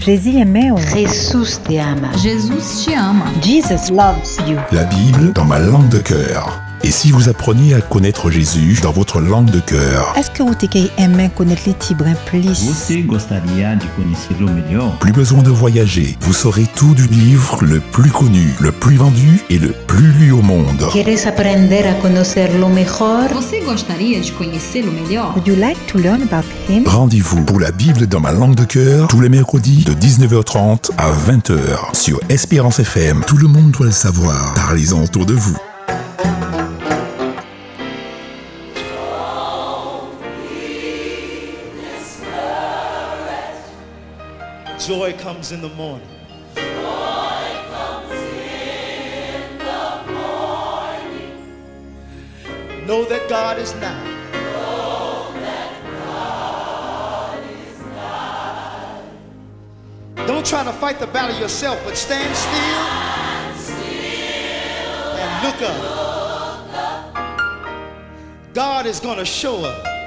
Jésus aimé Jesus te ama. Jesus te ama. Jesus loves you. La Bible dans ma langue de cœur. Et si vous appreniez à connaître Jésus dans votre langue de cœur? Est-ce que vous aimé connaître les tibres plus? Plus besoin de voyager, vous saurez tout du livre le plus connu, le plus vendu et le plus lu au monde. ¿Quieres aprender a conocerlo mejor? Você gostaria de conhecê-lo melhor? Would you like to learn about him? Rendez-vous pour la Bible dans ma langue de cœur tous les mercredis de 19h30 à 20h sur Espérance FM. Tout le monde doit le savoir. Parlez-en autour de vous. Joy comes in the morning. Know that God is nigh. Don't try to fight the battle yourself, but stand still, and look up. God is going to show up.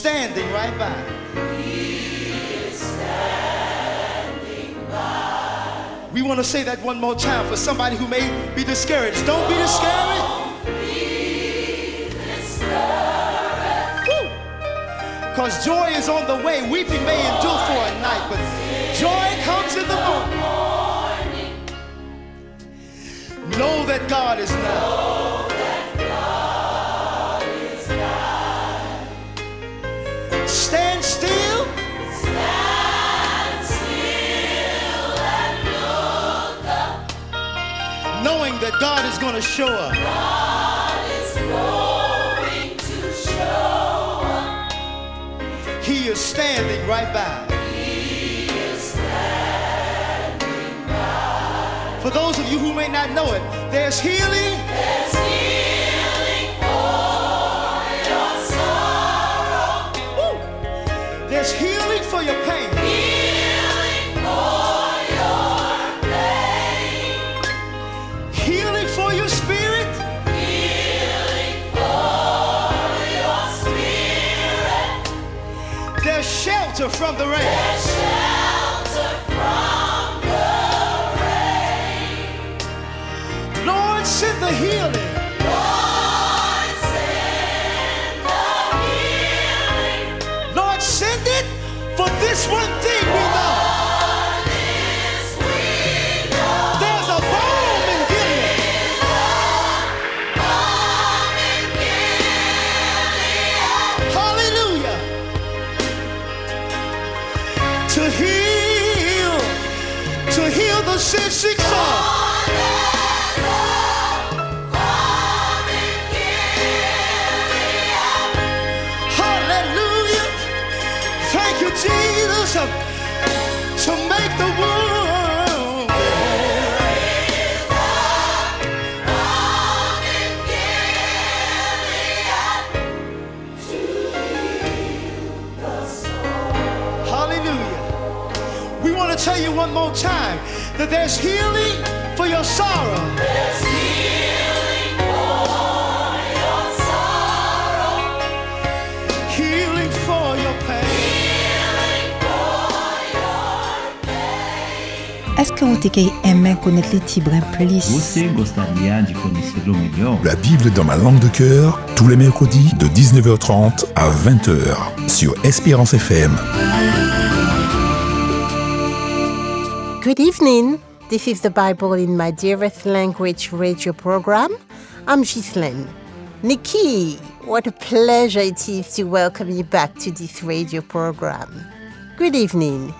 Standing right by. We want to say that one more time for somebody who may be discouraged. Don't be discouraged. Because joy is on the way. Weeping may endure for a night, but joy comes in the morning. Know that God is nigh. Knowing that God is going to show up. He is standing right by. He is standing by. For those of you who may not know it, there's healing. Woo! There's healing for your pain. Shelter from the rain. Lord, send the healing. Lord, send it for this one tell you one more time that there's healing for your sorrow. Healing for your pain. Est-ce que vous aimé connaître les tibres plus Você gostaria de conhecê-lo melhor? La Bible dans ma langue de cœur tous les mercredis de 19h30 à 20h sur Espérance FM. Good evening. This is the Bible in my dearest language radio program. I'm Ghislaine. Nikki, what a pleasure it is to welcome you back to this radio program. Good evening.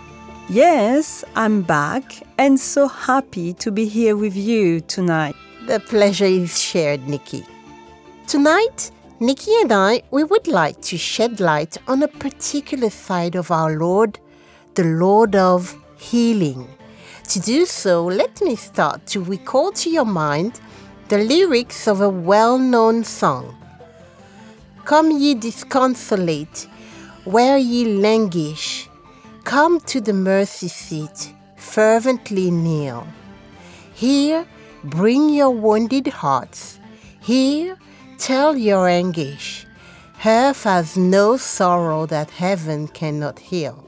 Yes, I'm back and so happy to be here with you tonight. The pleasure is shared, Nikki. Tonight, Nikki and I, we would like to shed light on a particular side of our Lord, the Lord of healing. To do so, let me start to recall to your mind the lyrics of a well known song. Come ye disconsolate, where ye languish, come to the mercy seat, fervently kneel. Here, bring your wounded hearts. Here, tell your anguish. Earth has no sorrow that heaven cannot heal.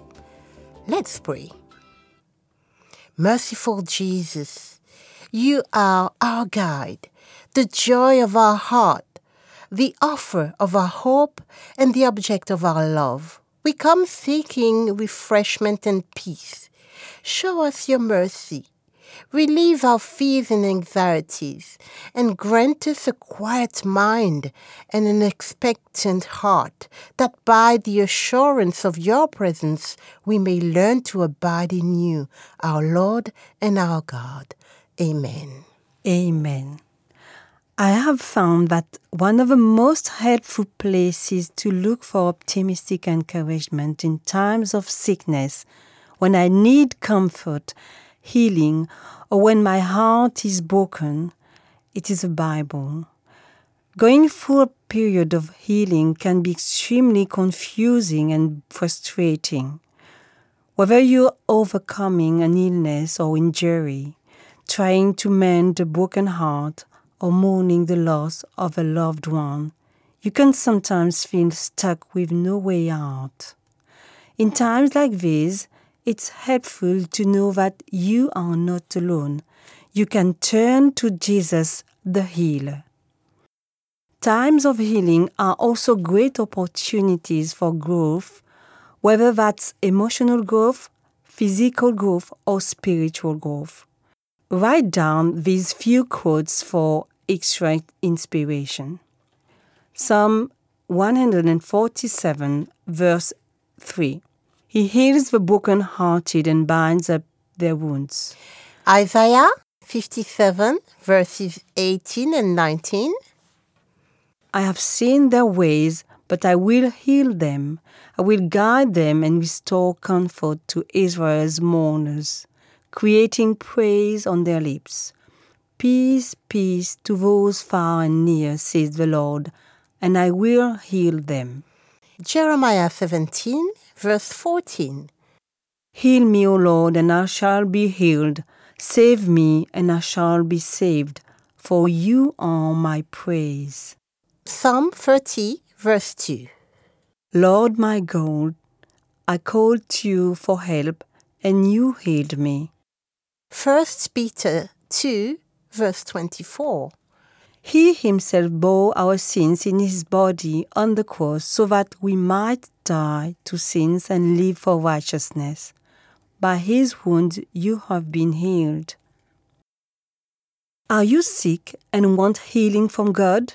Let's pray. Merciful Jesus, you are our guide, the joy of our heart, the offer of our hope, and the object of our love. We come seeking refreshment and peace. Show us your mercy. Relieve our fears and anxieties, and grant us a quiet mind and an expectant heart, that by the assurance of your presence we may learn to abide in you, our Lord and our God. Amen. Amen. I have found that one of the most helpful places to look for optimistic encouragement in times of sickness, when I need comfort, healing, or when my heart is broken, it is the Bible. Going through a period of healing can be extremely confusing and frustrating. Whether you're overcoming an illness or injury, trying to mend a broken heart, or mourning the loss of a loved one, you can sometimes feel stuck with no way out. In times like these, it's helpful to know that you are not alone. You can turn to Jesus, the healer. Times of healing are also great opportunities for growth, whether that's emotional growth, physical growth, or spiritual growth. Write down these few quotes for extra inspiration. Psalm 147, verse 3. He heals the broken-hearted and binds up their wounds. Isaiah 57, verses 18 and 19. I have seen their ways, but I will heal them. I will guide them and restore comfort to Israel's mourners, creating praise on their lips. Peace, peace to those far and near, says the Lord, and I will heal them. Jeremiah 17, verse 14. Heal me, O Lord, and I shall be healed. Save me, and I shall be saved, for you are my praise. Psalm 30, verse 2. Lord my God, I called to you for help, and you healed me. 1 Peter 2, verse 24. He himself bore our sins in his body on the cross so that we might die to sins and live for righteousness. By his wounds you have been healed. Are you sick and want healing from God?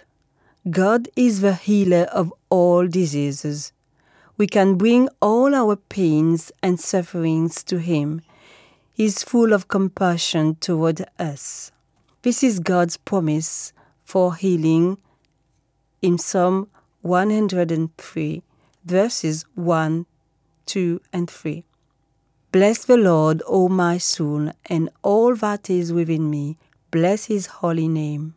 God is the healer of all diseases. We can bring all our pains and sufferings to Him. He is full of compassion toward us. This is God's promise for healing in Psalm 103, verses 1, 2, and 3. Bless the Lord, O my soul, and all that is within me. Bless his holy name.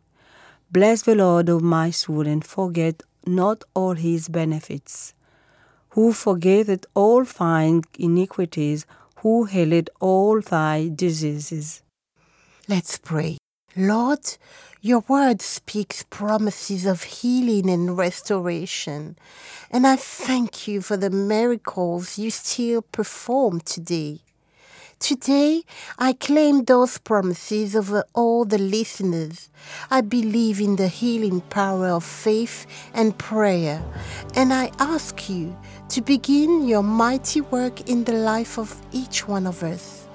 Bless the Lord, O my soul, and forget not all his benefits. Who forgetteth all thine iniquities, who healeth all thy diseases. Let's pray. Lord, your word speaks promises of healing and restoration, and I thank you for the miracles you still perform today. Today, I claim those promises over all the listeners. I believe in the healing power of faith and prayer, and I ask you to begin your mighty work in the life of each one of us.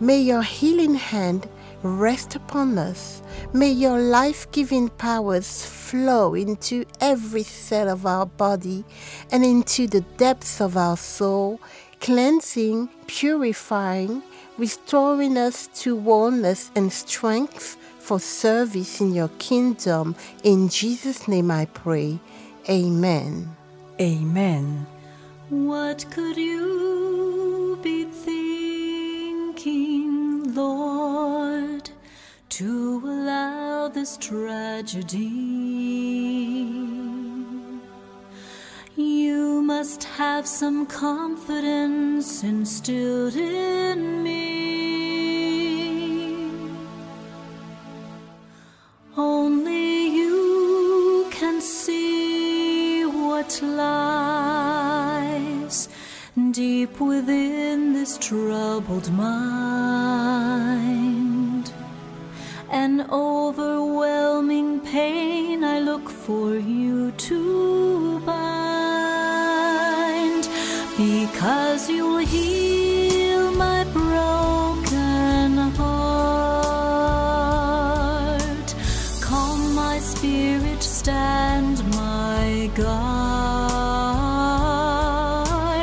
May your healing hand rest upon us. May your life giving powers flow into every cell of our body and into the depths of our soul, cleansing, purifying, restoring us to wholeness and strength for service in your kingdom. In Jesus' name I pray. Amen. Amen. What could you be thinking, Lord, to allow this tragedy? You must have some confidence instilled in me. Only you can see what lies deep within this troubled mind. Because you will heal my broken heart. Calm my spirit, stand my guard.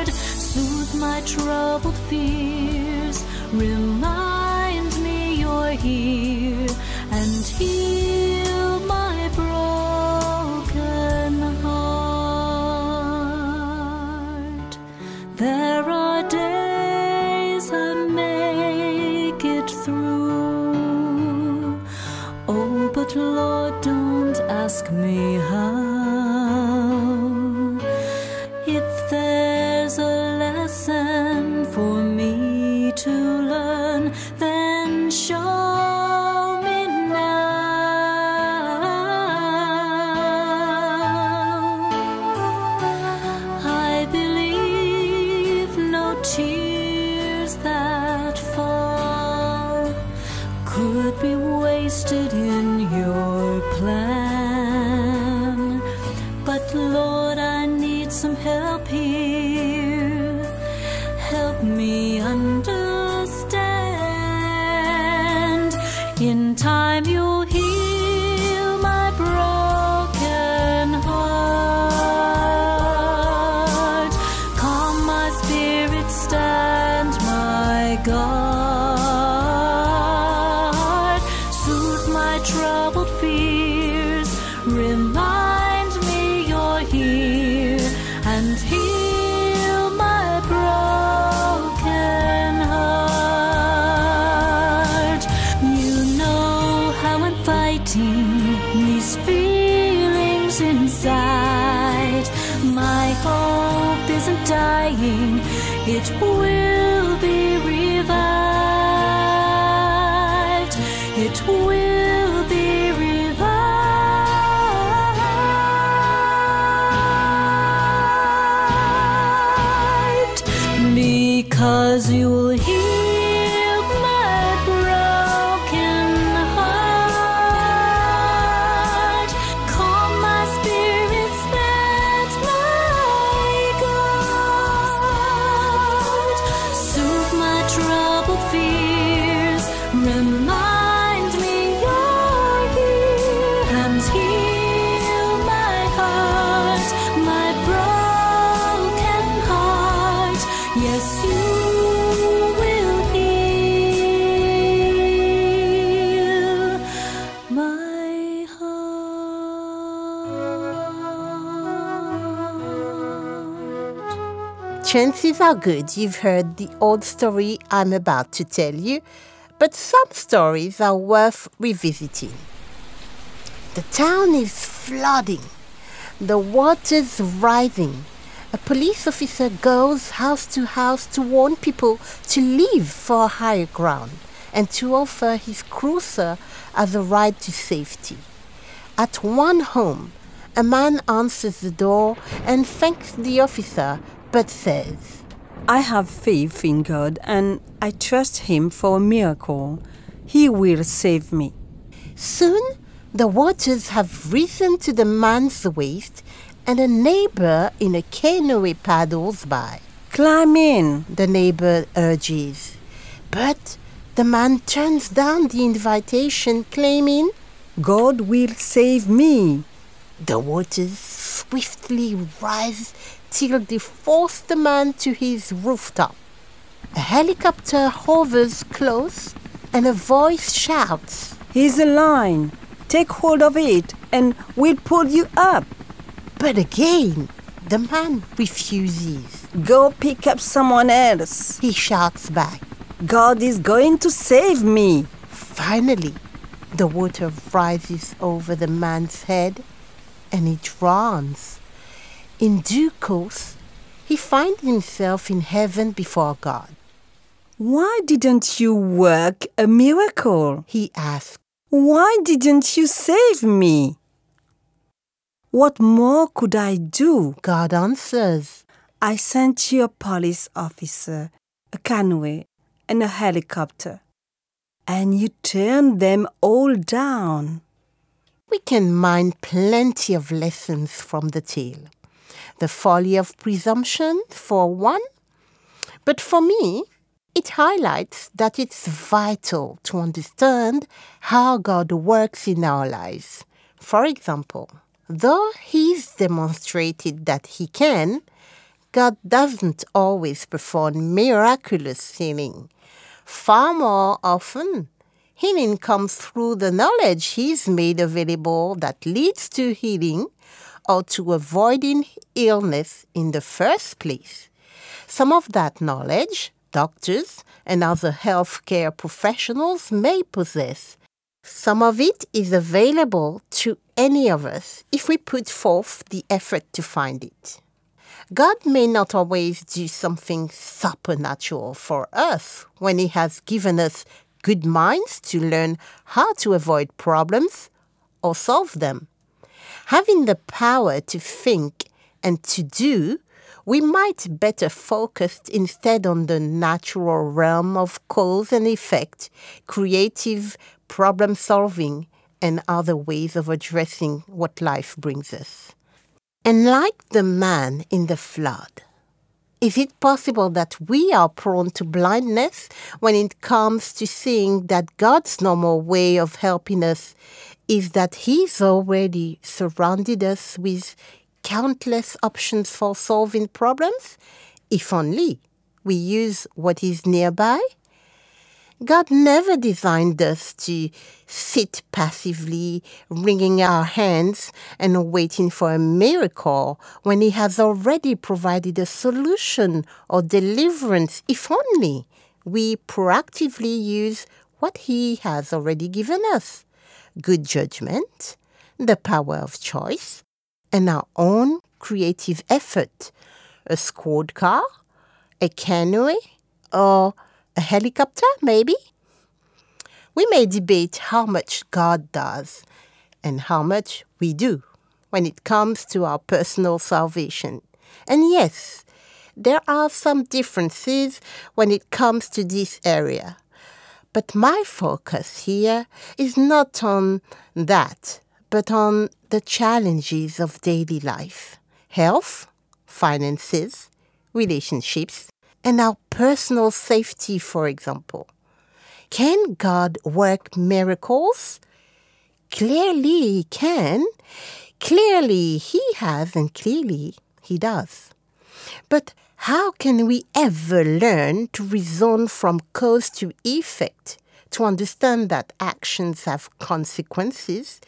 Soothe my troubled fears. Remind me you're here some help here. Help me It will be revived because you'll Chances are good you've heard the old story I'm about to tell you, but some stories are worth revisiting. The town is flooding, the water's rising. A police officer goes house to house to warn people to leave for higher ground and to offer his cruiser as a ride to safety. At one home, a man answers the door and thanks the officer but says, I have faith in God and I trust Him for a miracle. He will save me. Soon the waters have risen to the man's waist, and a neighbor in a canoe paddles by. Climb in. The neighbor urges. But the man turns down the invitation, claiming, God will save me. The waters swiftly rise till they force the man to his rooftop. A helicopter hovers close, and a voice shouts, Here's a line. Take hold of it and we'll pull you up. But again, the man refuses. Go pick up someone else. He shouts back. God is going to save me. Finally, the water rises over the man's head and he drowns. In due course, he finds himself in heaven before God. Why didn't you work a miracle? He asks, Why didn't you save me? What more could I do? God answers. I sent you a police officer, a canoe, and a helicopter. And you turned them all down. We can mine plenty of lessons from the tale. The folly of presumption, for one. But for me, it highlights that it's vital to understand how God works in our lives. For example, though He's demonstrated that He can, God doesn't always perform miraculous healing. Far more often, healing comes through the knowledge He's made available that leads to healing or to avoiding illness in the first place. Some of that knowledge doctors and other healthcare professionals may possess. Some of it is available to any of us if we put forth the effort to find it. God may not always do something supernatural for us when He has given us good minds to learn how to avoid problems or solve them. Having the power to think and to do we might better focus instead on the natural realm of cause and effect, creative problem solving, and other ways of addressing what life brings us. And like the man in the flood, is it possible that we are prone to blindness when it comes to seeing that God's normal way of helping us is that He's already surrounded us with countless options for solving problems if only we use what is nearby? God never designed us to sit passively, wringing our hands and waiting for a miracle when He has already provided a solution or deliverance, if only we proactively use what He has already given us good judgment, the power of choice, and our own creative effort. A squad car, a canoe, or a helicopter, maybe? We may debate how much God does and how much we do when it comes to our personal salvation. And yes, there are some differences when it comes to this area. But my focus here is not on that, but on the challenges of daily life health, finances, relationships, and our personal safety, for example. Can God work miracles? Clearly, He can. Clearly, He has, and clearly, He does. But how can we ever learn to reason from cause to effect to understand that actions have consequences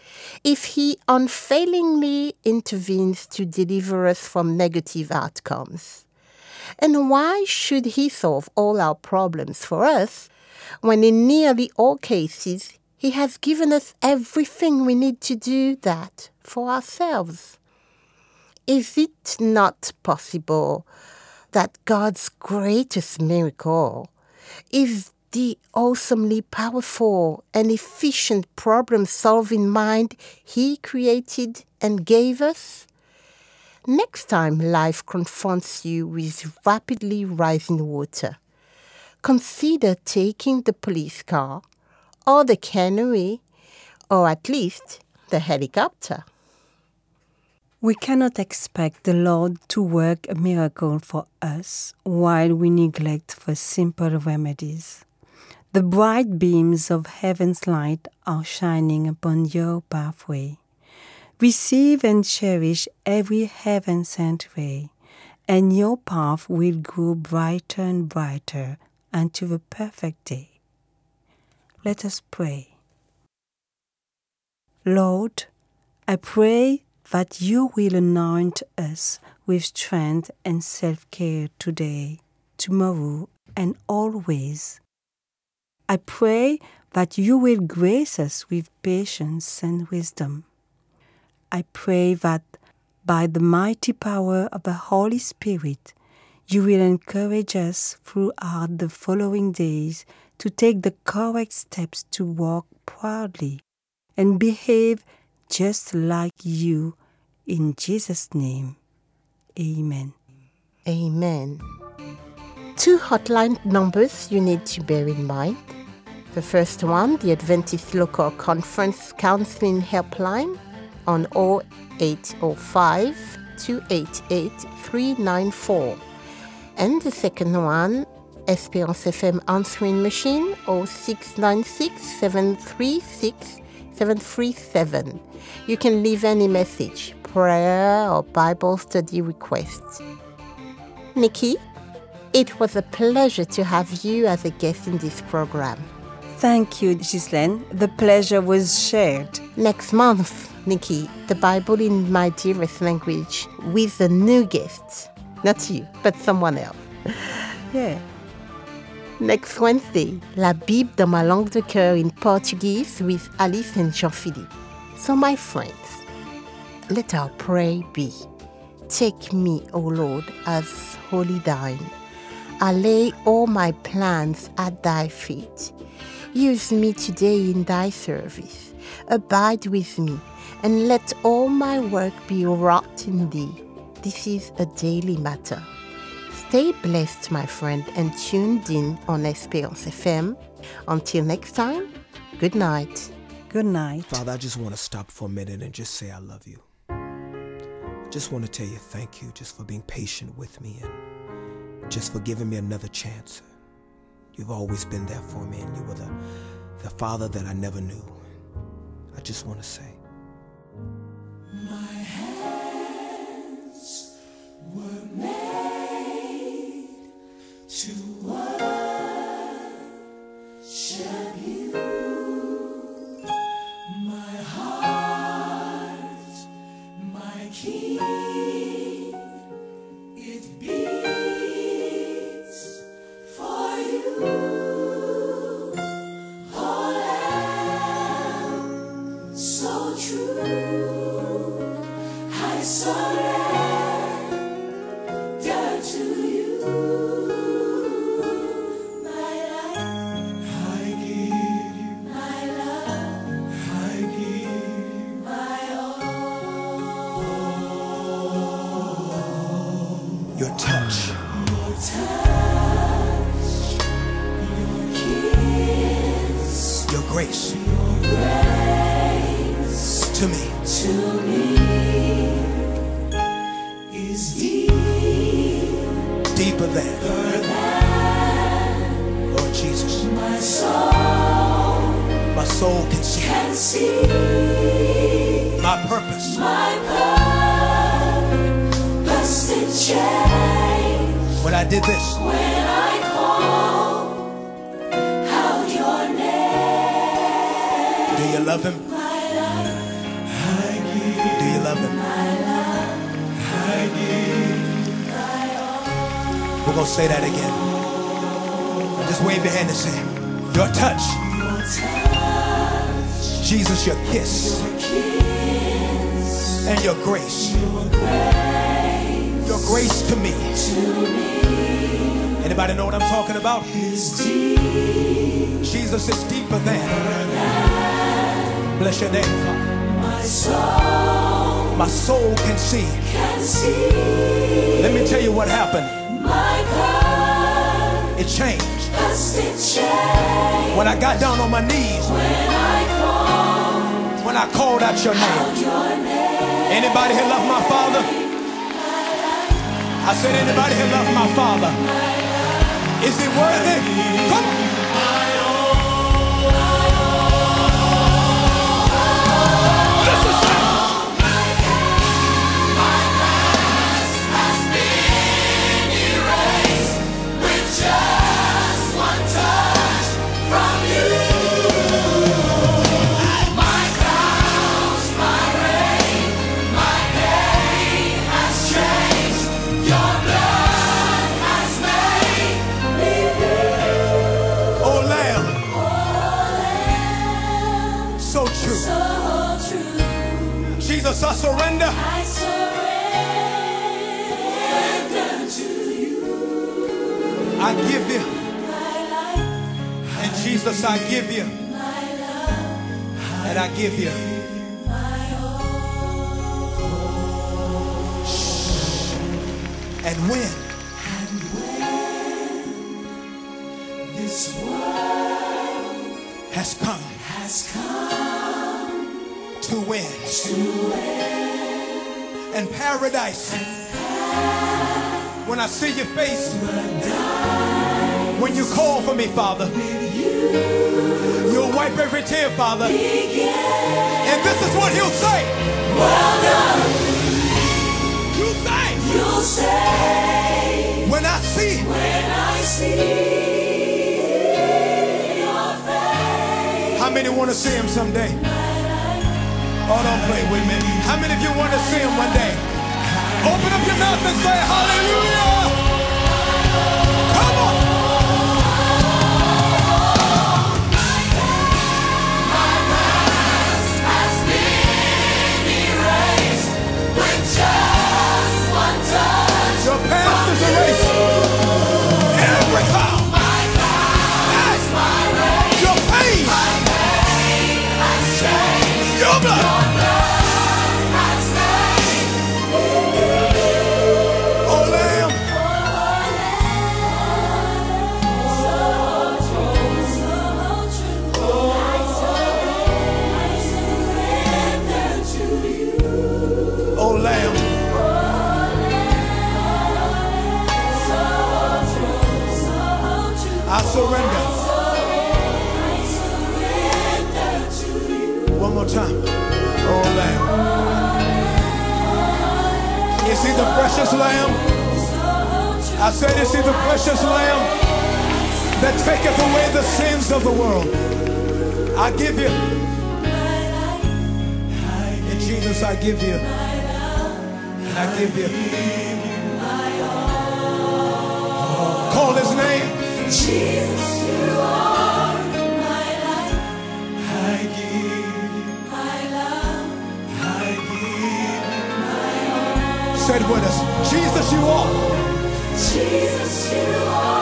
if He unfailingly intervenes to deliver us from negative outcomes. And why should He solve all our problems for us when, in nearly all cases, He has given us everything we need to do that for ourselves? Is it not possible that God's greatest miracle is the awesomely powerful and efficient problem solving mind He created and gave us? Next time life confronts you with rapidly rising water, consider taking the police car or the canoe or at least the helicopter. We cannot expect the Lord to work a miracle for us while we neglect for simple remedies. The bright beams of heaven's light are shining upon your pathway. Receive and cherish every heaven sent ray, and your path will grow brighter and brighter unto the perfect day. Let us pray. Lord, I pray that you will anoint us with strength and self care today, tomorrow, and always. I pray that you will grace us with patience and wisdom. I pray that by the mighty power of the Holy Spirit, you will encourage us throughout the following days to take the correct steps to walk proudly and behave just like you In Jesus' name, amen. Amen. Two hotline numbers you need to bear in mind. The first one, the Adventist Local Conference Counseling Helpline on 0805 288 394. And the second one, Esperance FM answering machine 0696 736 737. You can leave any message, prayer, or Bible study requests. Nikki, it was a pleasure to have you as a guest in this program. Thank you, Ghislaine. The pleasure was shared. Next month, Nikki, the Bible in my dearest language with a new guest. Not you, but someone else. Yeah. Next Wednesday, La Bible dans ma langue de cœur in Portuguese with Alice and Jean-Philippe. So, my friends, let our prayer be. Take me, O Lord, as holy thine. I lay all my plans at thy feet. Use me today in thy service. Abide with me, and let all my work be wrought in thee. This is a daily matter. Stay blessed, my friend, and tuned in on Esperance FM. Until next time, good night. Good night. Father, I just want to stop for a minute and just say I love you. Just want to tell you thank you just for being patient with me and just for giving me another chance. You've always been there for me, and you were the, the father that I never knew. I just want to say. My I did this, when I your name. do you love him? I Do you love him? love. We're gonna say that again. Just wave your hand and say, Your touch, Your Jesus, your kiss, kiss, and your grace. your grace Your grace to me. Anybody know what I'm talking about? Jesus is deeper than. Bless your name, Father. My soul My soul can see. Let me tell you what happened. my purpose It changed. When I got down on my knees, when I called out your name. your name. Anybody here love my father? I said, anybody here love my father? Is he worthy? Come. I give you. And Jesus, I give you. And I give you. my all. And when This world has come has come to win. to win. And paradise. When I see your face, when you call for me, Father, you'll wipe every tear, Father. And this is what he'll say. Well done. You say. You'll say When I see. when I see your face. How many want to see him someday? Oh, don't play with me. How many of you want to see him one day? Open up your mouth and say hallelujah. I surrender. One more time. Oh, Lamb. Is he the precious Lamb? I said, Is he the precious Lamb that taketh away the sins of the world? I give you. In Jesus, I give you. I give you. Said with us. Jesus, you are. Jesus, you are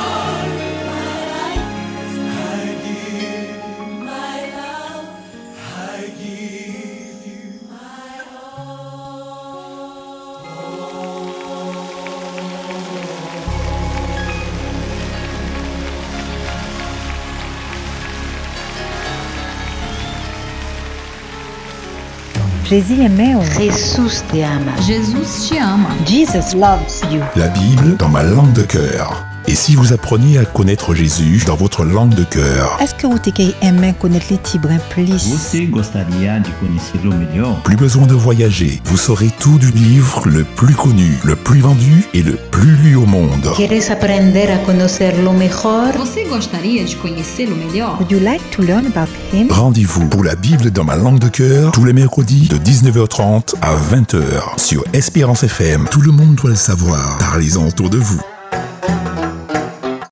Jésus aimait. Jesús te ama. Jesus te ama. Jesus loves you. La Bible dans ma langue de cœur. Et si vous appreniez à connaître Jésus dans votre langue de cœur, Est-ce que vous aimez connaître les Tibrins plus? Você gostaria de conhecê-lo melhor? plus besoin de voyager, vous saurez tout du livre le plus connu, le plus vendu et le plus lu au monde. ¿Quieres aprender a conocerlo mejor? Você gostaria de conhecê-lo melhor? Would you like to learn about him? Rendez-vous pour la Bible dans ma langue de cœur tous les mercredis de 19h30 à 20h sur Espérance FM. Tout le monde doit le savoir. Parlez-en autour de vous.